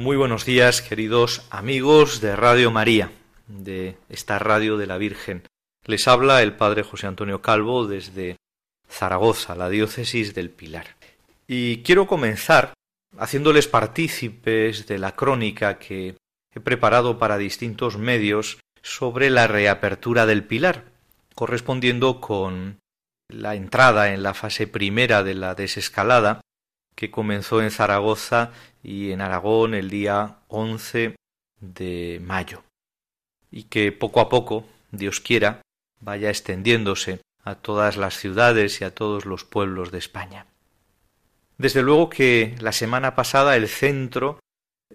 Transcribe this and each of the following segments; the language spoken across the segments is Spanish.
Muy buenos días, queridos amigos de Radio María, de esta radio de la Virgen. Les habla el Padre José Antonio Calvo desde Zaragoza, la diócesis del Pilar. Y quiero comenzar haciéndoles partícipes de la crónica que he preparado para distintos medios sobre la reapertura del Pilar, correspondiendo con la entrada en la fase primera de la desescalada que comenzó en Zaragoza y en Aragón el día 11 de mayo y que poco a poco, Dios quiera, vaya extendiéndose a todas las ciudades y a todos los pueblos de España. Desde luego que la semana pasada el centro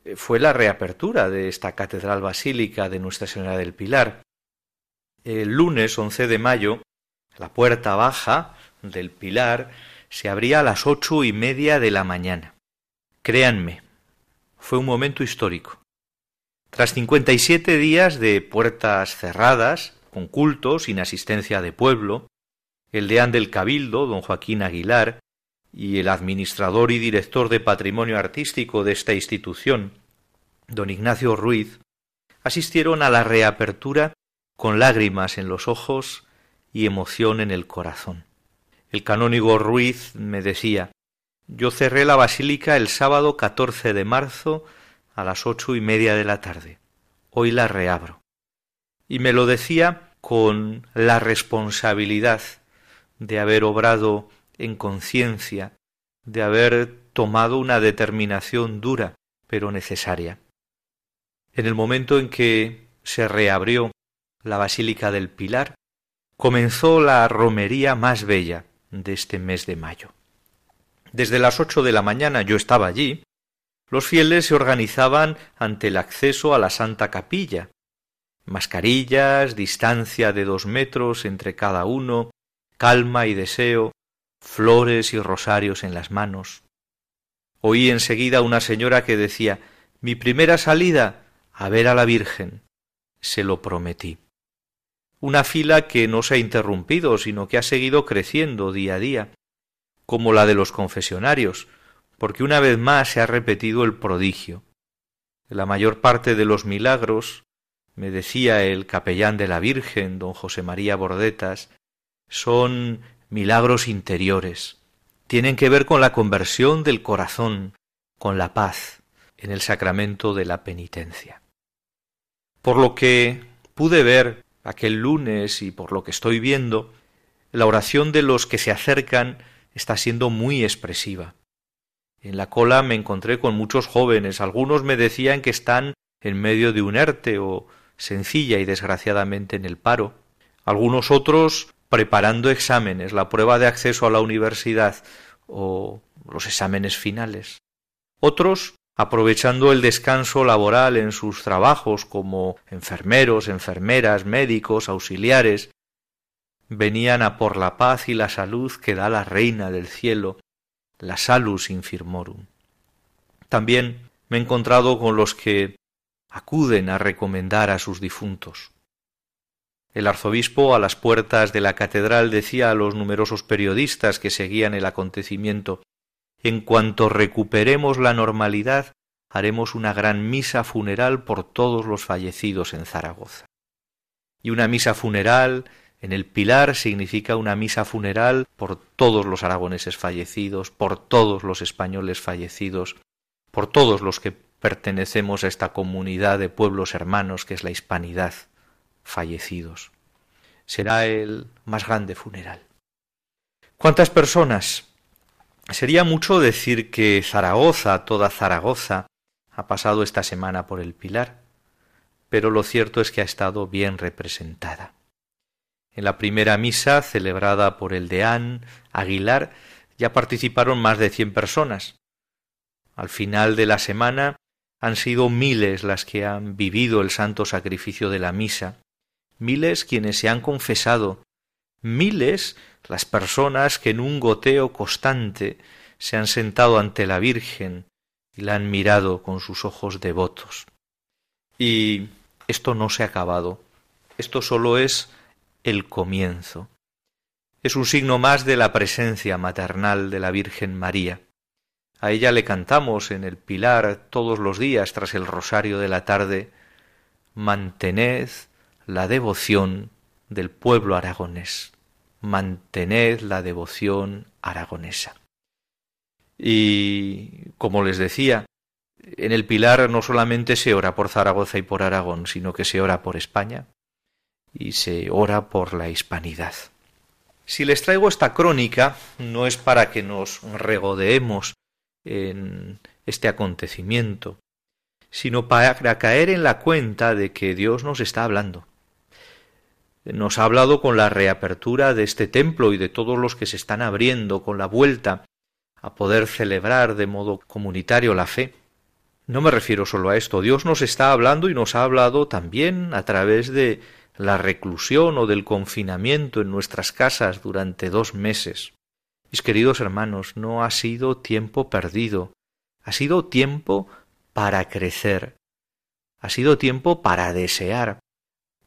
eh, fue la reapertura de esta catedral basílica de Nuestra Señora del Pilar. El lunes 11 de mayo, la puerta baja del Pilar se abría a las ocho y media de la mañana. Créanme, fue un momento histórico. Tras cincuenta y siete días de puertas cerradas, con cultos, sin asistencia de pueblo, el deán del Cabildo, don Joaquín Aguilar, y el administrador y director de patrimonio artístico de esta institución, don Ignacio Ruiz, asistieron a la reapertura con lágrimas en los ojos y emoción en el corazón. El canónigo Ruiz me decía Yo cerré la basílica el sábado catorce de marzo a las ocho y media de la tarde. Hoy la reabro. Y me lo decía con la responsabilidad de haber obrado en conciencia, de haber tomado una determinación dura, pero necesaria. En el momento en que se reabrió la Basílica del Pilar, comenzó la romería más bella, de este mes de mayo. Desde las ocho de la mañana yo estaba allí. Los fieles se organizaban ante el acceso a la Santa Capilla. Mascarillas, distancia de dos metros entre cada uno, calma y deseo, flores y rosarios en las manos. Oí enseguida una señora que decía Mi primera salida a ver a la Virgen. Se lo prometí una fila que no se ha interrumpido, sino que ha seguido creciendo día a día, como la de los confesionarios, porque una vez más se ha repetido el prodigio. La mayor parte de los milagros, me decía el capellán de la Virgen, don José María Bordetas, son milagros interiores, tienen que ver con la conversión del corazón, con la paz, en el sacramento de la penitencia. Por lo que pude ver aquel lunes y por lo que estoy viendo, la oración de los que se acercan está siendo muy expresiva. En la cola me encontré con muchos jóvenes, algunos me decían que están en medio de un ERTE o sencilla y desgraciadamente en el paro, algunos otros preparando exámenes, la prueba de acceso a la universidad o los exámenes finales. Otros aprovechando el descanso laboral en sus trabajos como enfermeros, enfermeras, médicos, auxiliares, venían a por la paz y la salud que da la reina del cielo, la salus infirmorum. También me he encontrado con los que acuden a recomendar a sus difuntos. El arzobispo a las puertas de la catedral decía a los numerosos periodistas que seguían el acontecimiento en cuanto recuperemos la normalidad, haremos una gran misa funeral por todos los fallecidos en Zaragoza. Y una misa funeral en el Pilar significa una misa funeral por todos los aragoneses fallecidos, por todos los españoles fallecidos, por todos los que pertenecemos a esta comunidad de pueblos hermanos que es la hispanidad, fallecidos. Será el más grande funeral. ¿Cuántas personas Sería mucho decir que Zaragoza, toda Zaragoza, ha pasado esta semana por el Pilar, pero lo cierto es que ha estado bien representada. En la primera misa, celebrada por el deán Aguilar, ya participaron más de cien personas. Al final de la semana han sido miles las que han vivido el santo sacrificio de la misa, miles quienes se han confesado, miles las personas que en un goteo constante se han sentado ante la Virgen y la han mirado con sus ojos devotos. Y esto no se ha acabado, esto solo es el comienzo. Es un signo más de la presencia maternal de la Virgen María. A ella le cantamos en el pilar todos los días tras el rosario de la tarde, mantened la devoción del pueblo aragonés, mantened la devoción aragonesa. Y, como les decía, en el pilar no solamente se ora por Zaragoza y por Aragón, sino que se ora por España y se ora por la hispanidad. Si les traigo esta crónica, no es para que nos regodeemos en este acontecimiento, sino para caer en la cuenta de que Dios nos está hablando. Nos ha hablado con la reapertura de este templo y de todos los que se están abriendo con la vuelta a poder celebrar de modo comunitario la fe. No me refiero solo a esto, Dios nos está hablando y nos ha hablado también a través de la reclusión o del confinamiento en nuestras casas durante dos meses. Mis queridos hermanos, no ha sido tiempo perdido, ha sido tiempo para crecer, ha sido tiempo para desear,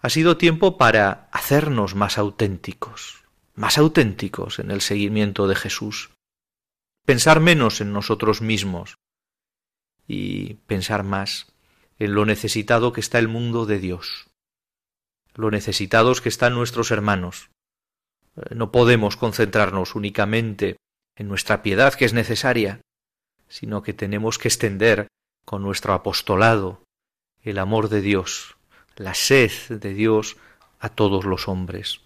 ha sido tiempo para hacernos más auténticos, más auténticos en el seguimiento de Jesús, pensar menos en nosotros mismos y pensar más en lo necesitado que está el mundo de Dios lo necesitados que están nuestros hermanos. Eh, no podemos concentrarnos únicamente en nuestra piedad que es necesaria, sino que tenemos que extender con nuestro apostolado el amor de Dios, la sed de Dios a todos los hombres.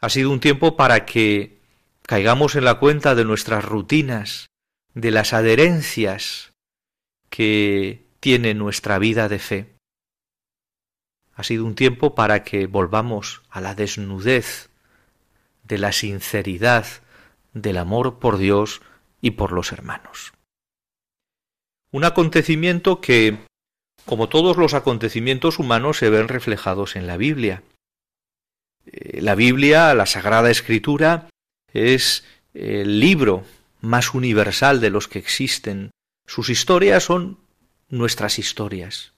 Ha sido un tiempo para que caigamos en la cuenta de nuestras rutinas, de las adherencias que tiene nuestra vida de fe. Ha sido un tiempo para que volvamos a la desnudez de la sinceridad del amor por Dios y por los hermanos. Un acontecimiento que, como todos los acontecimientos humanos, se ven reflejados en la Biblia. Eh, la Biblia, la Sagrada Escritura, es el libro más universal de los que existen. Sus historias son nuestras historias.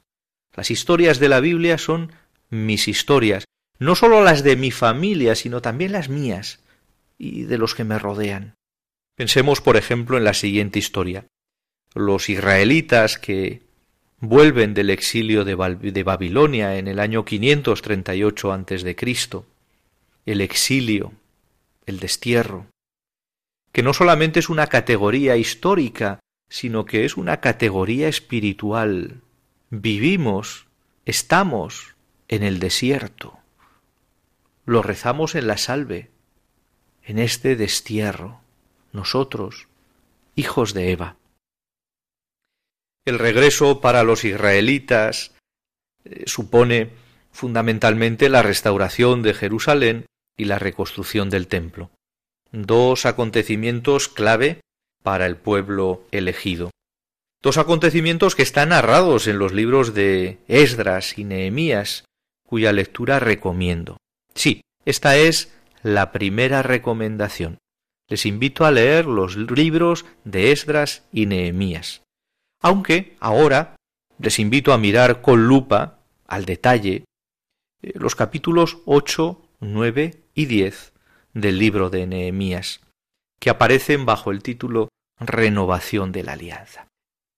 Las historias de la Biblia son mis historias, no sólo las de mi familia, sino también las mías y de los que me rodean. Pensemos, por ejemplo, en la siguiente historia. Los israelitas que vuelven del exilio de, Babilonia en el año 538 a.C., el exilio, el destierro, que no solamente es una categoría histórica, sino que es una categoría espiritual, Vivimos, estamos en el desierto. Lo rezamos en la salve, en este destierro, nosotros, hijos de Eva. El regreso para los israelitas eh, supone fundamentalmente la restauración de Jerusalén y la reconstrucción del templo, dos acontecimientos clave para el pueblo elegido. Dos acontecimientos que están narrados en los libros de Esdras y Nehemías, cuya lectura recomiendo. Sí, esta es la primera recomendación. Les invito a leer los libros de Esdras y Nehemías. Aunque ahora les invito a mirar con lupa, al detalle, eh, los capítulos ocho, nueve y diez del libro de Nehemías, que aparecen bajo el título Renovación de la Alianza.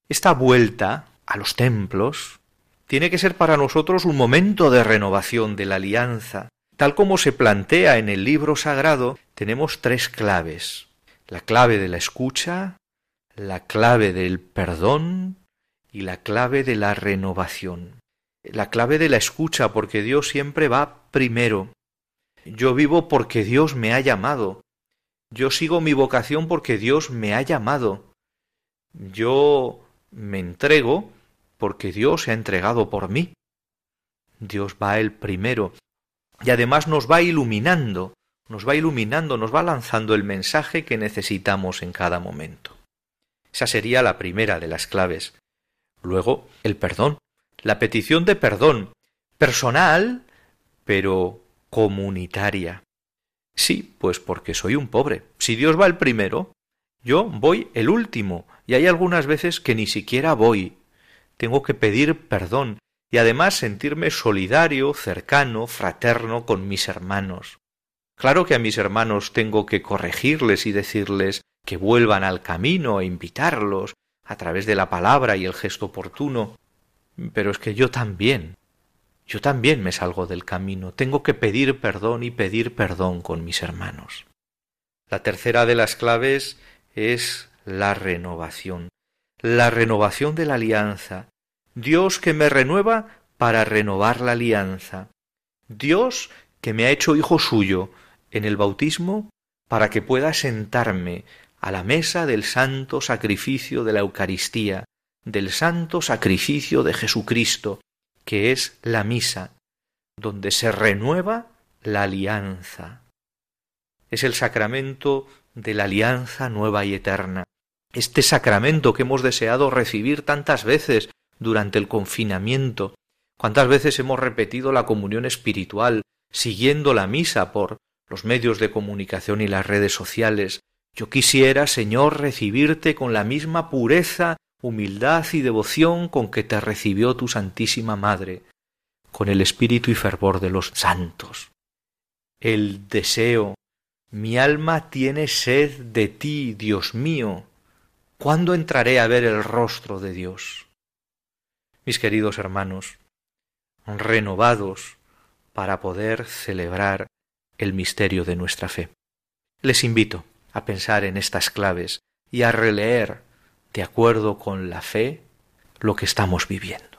Esta vuelta a los templos tiene que ser para nosotros un momento de renovación de la alianza. Tal como se plantea en el libro sagrado, tenemos tres claves. La clave de la escucha, la clave del perdón y la clave de la renovación. La clave de la escucha, porque Dios siempre va primero. Yo vivo porque Dios me ha llamado. Yo sigo mi vocación porque Dios me ha llamado. Yo me entrego porque Dios se ha entregado por mí. Dios va el primero. y además nos va iluminando, nos va iluminando, nos va lanzando el mensaje que necesitamos en cada momento. Esa sería la primera de las claves. Luego, el perdón, la petición de perdón, personal, pero comunitaria. Sí, pues porque soy un pobre. Si Dios va el primero, yo voy el último, y hay algunas veces que ni siquiera voy. Tengo que pedir perdón y además sentirme solidario, cercano, fraterno con mis hermanos. Claro que a mis hermanos tengo que corregirles y decirles que vuelvan al camino e invitarlos a través de la palabra y el gesto oportuno. Pero es que yo también, yo también me salgo del camino, tengo que pedir perdón y pedir perdón con mis hermanos. La tercera de las claves es la renovación, la renovación de la alianza. Dios que me renueva para renovar la alianza. Dios que me ha hecho hijo suyo en el bautismo para que pueda sentarme a la mesa del santo sacrificio de la Eucaristía, del santo sacrificio de Jesucristo, que es la misa, donde se renueva la alianza. Es el sacramento de la alianza nueva y eterna. Este sacramento que hemos deseado recibir tantas veces durante el confinamiento, cuántas veces hemos repetido la comunión espiritual, siguiendo la misa por los medios de comunicación y las redes sociales. Yo quisiera, Señor, recibirte con la misma pureza, humildad y devoción con que te recibió tu Santísima Madre, con el espíritu y fervor de los santos. El deseo mi alma tiene sed de ti, Dios mío. ¿Cuándo entraré a ver el rostro de Dios? Mis queridos hermanos, renovados para poder celebrar el misterio de nuestra fe. Les invito a pensar en estas claves y a releer, de acuerdo con la fe, lo que estamos viviendo.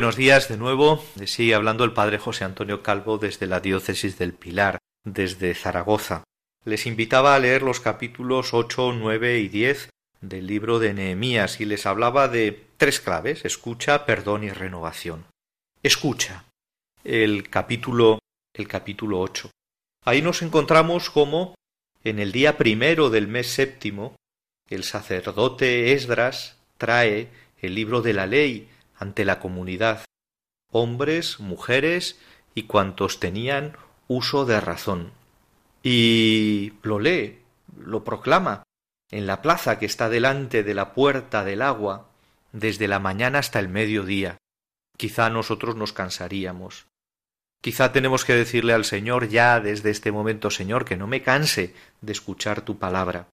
Buenos días de nuevo. Sigue hablando el padre José Antonio Calvo desde la diócesis del Pilar, desde Zaragoza. Les invitaba a leer los capítulos ocho, nueve y diez del libro de Nehemías y les hablaba de tres claves escucha, perdón y renovación. Escucha. El capítulo el capítulo ocho. Ahí nos encontramos como en el día primero del mes séptimo el sacerdote Esdras trae el libro de la ley ante la comunidad, hombres, mujeres y cuantos tenían uso de razón. Y lo lee, lo proclama, en la plaza que está delante de la puerta del agua, desde la mañana hasta el mediodía. Quizá nosotros nos cansaríamos. Quizá tenemos que decirle al Señor ya desde este momento, Señor, que no me canse de escuchar tu palabra.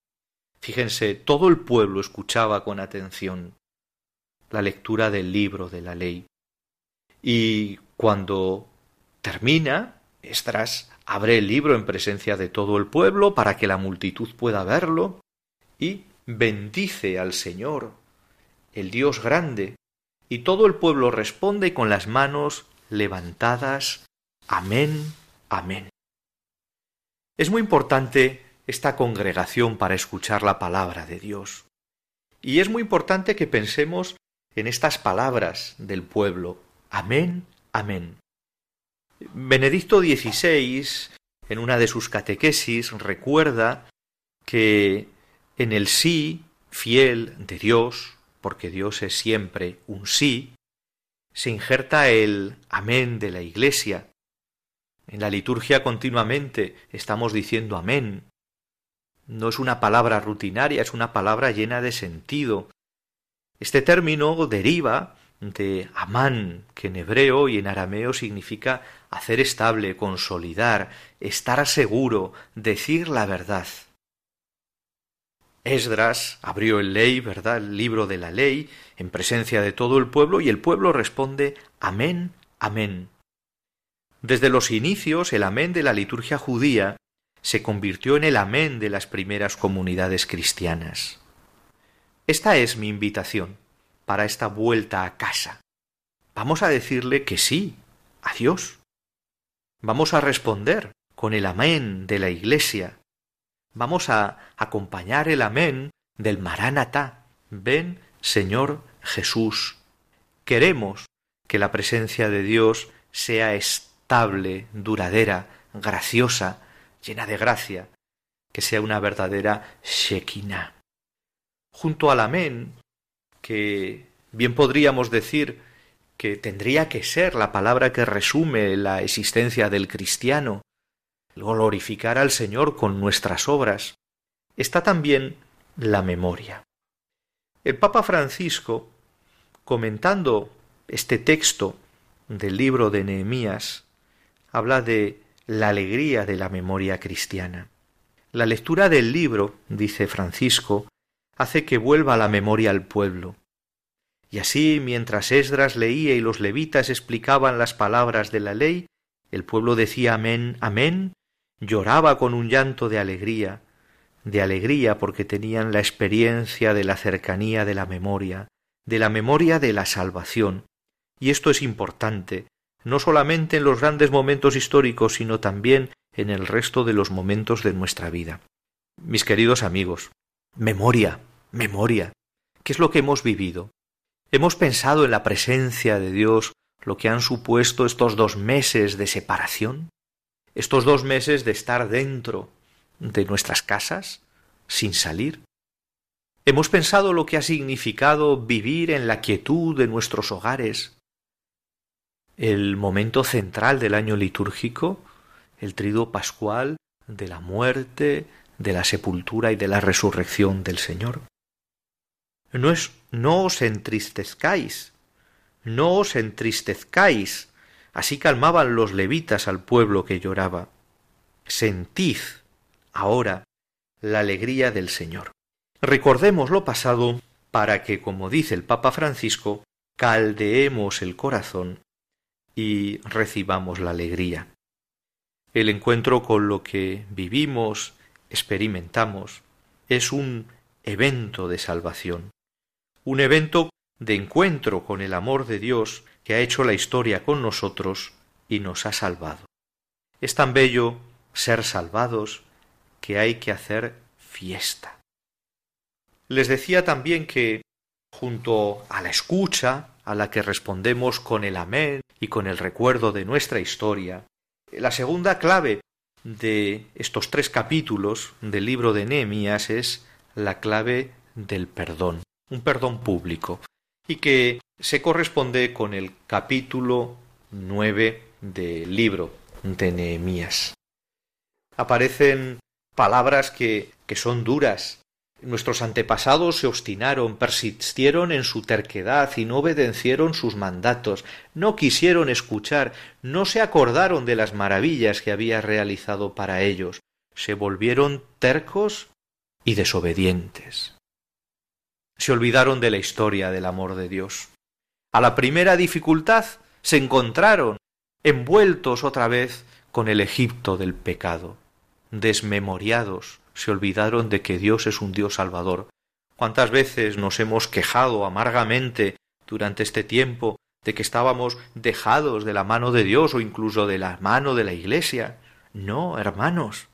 Fíjense, todo el pueblo escuchaba con atención la lectura del libro de la ley. Y cuando termina, Estras abre el libro en presencia de todo el pueblo para que la multitud pueda verlo y bendice al Señor, el Dios grande, y todo el pueblo responde con las manos levantadas. Amén, amén. Es muy importante esta congregación para escuchar la palabra de Dios. Y es muy importante que pensemos en estas palabras del pueblo. Amén, amén. Benedicto XVI, en una de sus catequesis, recuerda que en el sí fiel de Dios, porque Dios es siempre un sí, se injerta el amén de la Iglesia. En la liturgia continuamente estamos diciendo amén. No es una palabra rutinaria, es una palabra llena de sentido, este término deriva de amán, que en hebreo y en arameo significa hacer estable, consolidar, estar seguro, decir la verdad. Esdras abrió el ley, ¿verdad? El libro de la ley, en presencia de todo el pueblo, y el pueblo responde Amén, Amén. Desde los inicios, el Amén de la liturgia judía se convirtió en el Amén de las primeras comunidades cristianas. Esta es mi invitación para esta vuelta a casa. Vamos a decirle que sí, a Dios. Vamos a responder con el Amén de la Iglesia, vamos a acompañar el amén del Maránata. Ven, Señor Jesús. Queremos que la presencia de Dios sea estable, duradera, graciosa, llena de gracia, que sea una verdadera Shekinah. Junto al amén, que bien podríamos decir que tendría que ser la palabra que resume la existencia del cristiano, glorificar al Señor con nuestras obras, está también la memoria. El Papa Francisco, comentando este texto del libro de Nehemías, habla de la alegría de la memoria cristiana. La lectura del libro, dice Francisco, hace que vuelva la memoria al pueblo. Y así, mientras Esdras leía y los levitas explicaban las palabras de la ley, el pueblo decía amén, amén, lloraba con un llanto de alegría, de alegría porque tenían la experiencia de la cercanía de la memoria, de la memoria de la salvación. Y esto es importante, no solamente en los grandes momentos históricos, sino también en el resto de los momentos de nuestra vida. Mis queridos amigos, memoria, memoria. ¿Qué es lo que hemos vivido? Hemos pensado en la presencia de Dios, lo que han supuesto estos dos meses de separación estos dos meses de estar dentro de nuestras casas, sin salir. Hemos pensado lo que ha significado vivir en la quietud de nuestros hogares. El momento central del año litúrgico, el trido pascual de la muerte, de la sepultura y de la resurrección del Señor. No es no os entristezcáis, no os entristezcáis Así calmaban los levitas al pueblo que lloraba. Sentid ahora la alegría del Señor. Recordemos lo pasado para que, como dice el Papa Francisco, caldeemos el corazón y recibamos la alegría. El encuentro con lo que vivimos, experimentamos, es un evento de salvación, un evento de encuentro con el amor de Dios que ha hecho la historia con nosotros y nos ha salvado. Es tan bello ser salvados que hay que hacer fiesta. Les decía también que, junto a la escucha, a la que respondemos con el amén y con el recuerdo de nuestra historia, la segunda clave de estos tres capítulos del libro de Nehemías es la clave del perdón, un perdón público, y que se corresponde con el capítulo nueve del libro de Nehemías. Aparecen palabras que, que son duras. Nuestros antepasados se obstinaron, persistieron en su terquedad y no obedecieron sus mandatos, no quisieron escuchar, no se acordaron de las maravillas que había realizado para ellos, se volvieron tercos y desobedientes. Se olvidaron de la historia del amor de Dios. A la primera dificultad se encontraron envueltos otra vez con el Egipto del pecado. Desmemoriados se olvidaron de que Dios es un Dios salvador. ¿Cuántas veces nos hemos quejado amargamente durante este tiempo de que estábamos dejados de la mano de Dios o incluso de la mano de la Iglesia? No, hermanos.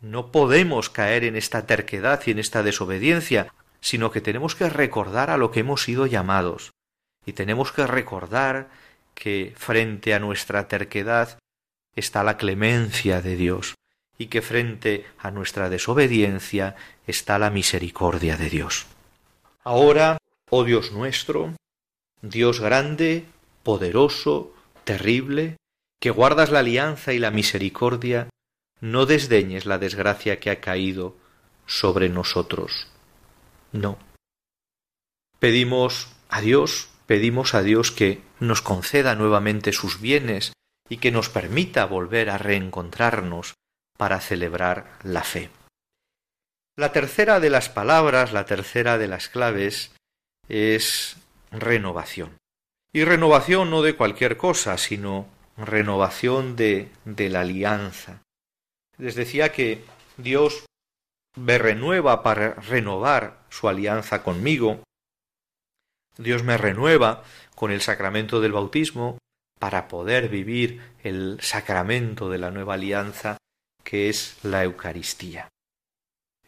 No podemos caer en esta terquedad y en esta desobediencia, sino que tenemos que recordar a lo que hemos sido llamados, y tenemos que recordar que frente a nuestra terquedad está la clemencia de Dios y que frente a nuestra desobediencia está la misericordia de Dios. Ahora, oh Dios nuestro, Dios grande, poderoso, terrible, que guardas la alianza y la misericordia, no desdeñes la desgracia que ha caído sobre nosotros. No. Pedimos a Dios pedimos a Dios que nos conceda nuevamente sus bienes y que nos permita volver a reencontrarnos para celebrar la fe. La tercera de las palabras, la tercera de las claves, es renovación. Y renovación no de cualquier cosa, sino renovación de, de la alianza. Les decía que Dios me renueva para renovar su alianza conmigo. Dios me renueva con el sacramento del bautismo para poder vivir el sacramento de la nueva alianza que es la Eucaristía.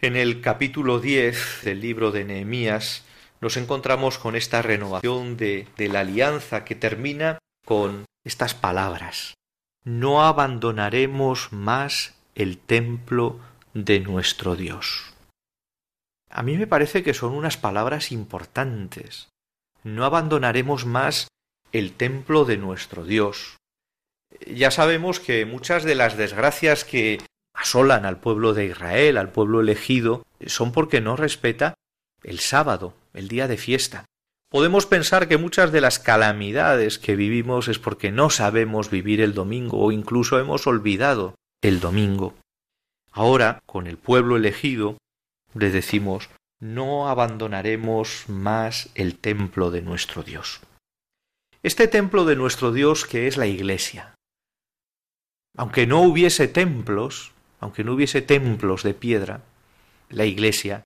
En el capítulo diez del libro de Nehemías nos encontramos con esta renovación de, de la alianza que termina con estas palabras. No abandonaremos más el templo de nuestro Dios. A mí me parece que son unas palabras importantes. No abandonaremos más el templo de nuestro Dios. Ya sabemos que muchas de las desgracias que asolan al pueblo de Israel, al pueblo elegido, son porque no respeta el sábado, el día de fiesta. Podemos pensar que muchas de las calamidades que vivimos es porque no sabemos vivir el domingo o incluso hemos olvidado el domingo. Ahora, con el pueblo elegido, le decimos no abandonaremos más el templo de nuestro Dios. Este templo de nuestro Dios que es la Iglesia. Aunque no hubiese templos, aunque no hubiese templos de piedra, la Iglesia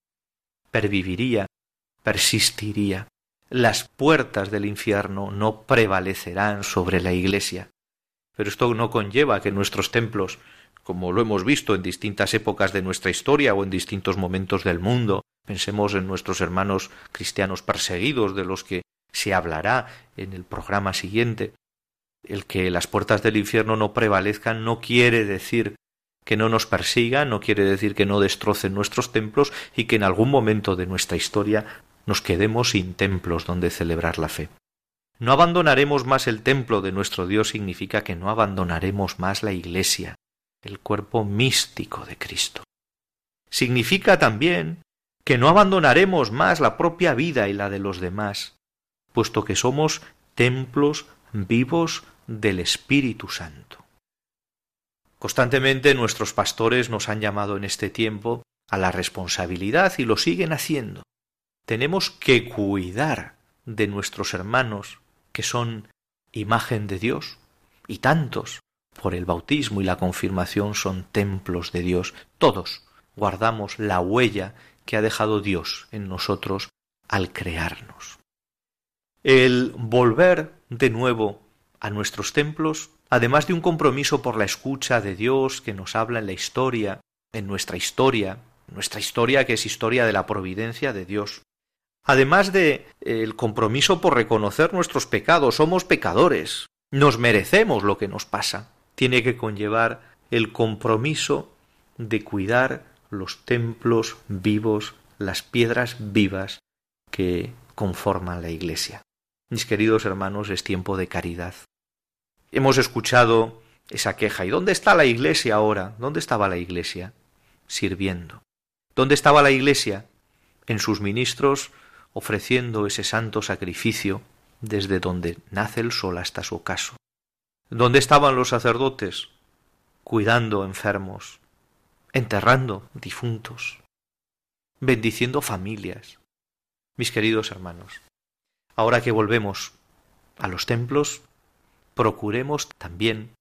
perviviría, persistiría. Las puertas del infierno no prevalecerán sobre la Iglesia. Pero esto no conlleva que nuestros templos, como lo hemos visto en distintas épocas de nuestra historia o en distintos momentos del mundo, pensemos en nuestros hermanos cristianos perseguidos, de los que se hablará en el programa siguiente. El que las puertas del infierno no prevalezcan no quiere decir que no nos persigan, no quiere decir que no destrocen nuestros templos y que en algún momento de nuestra historia nos quedemos sin templos donde celebrar la fe. No abandonaremos más el templo de nuestro Dios significa que no abandonaremos más la Iglesia, el cuerpo místico de Cristo. Significa también que no abandonaremos más la propia vida y la de los demás, puesto que somos templos vivos del Espíritu Santo. Constantemente nuestros pastores nos han llamado en este tiempo a la responsabilidad y lo siguen haciendo. Tenemos que cuidar de nuestros hermanos que son imagen de Dios y tantos por el bautismo y la confirmación son templos de Dios. Todos guardamos la huella que ha dejado Dios en nosotros al crearnos. El volver de nuevo a nuestros templos, además de un compromiso por la escucha de Dios que nos habla en la historia, en nuestra historia, nuestra historia que es historia de la providencia de Dios, además de el compromiso por reconocer nuestros pecados, somos pecadores, nos merecemos lo que nos pasa, tiene que conllevar el compromiso de cuidar los templos vivos, las piedras vivas que conforman la Iglesia. Mis queridos hermanos, es tiempo de caridad. Hemos escuchado esa queja. ¿Y dónde está la iglesia ahora? ¿Dónde estaba la iglesia? Sirviendo. ¿Dónde estaba la iglesia? En sus ministros ofreciendo ese santo sacrificio desde donde nace el sol hasta su ocaso. ¿Dónde estaban los sacerdotes? Cuidando enfermos, enterrando difuntos, bendiciendo familias. Mis queridos hermanos, Ahora que volvemos a los templos, procuremos también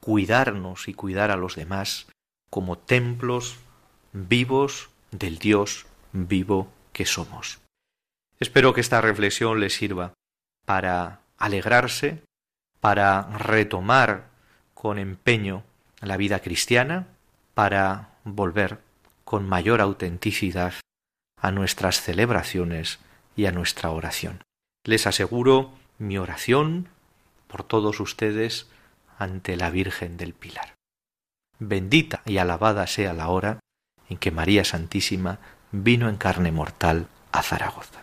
cuidarnos y cuidar a los demás como templos vivos del Dios vivo que somos. Espero que esta reflexión les sirva para alegrarse, para retomar con empeño la vida cristiana, para volver con mayor autenticidad a nuestras celebraciones y a nuestra oración. Les aseguro mi oración por todos ustedes ante la Virgen del Pilar. Bendita y alabada sea la hora en que María Santísima vino en carne mortal a Zaragoza.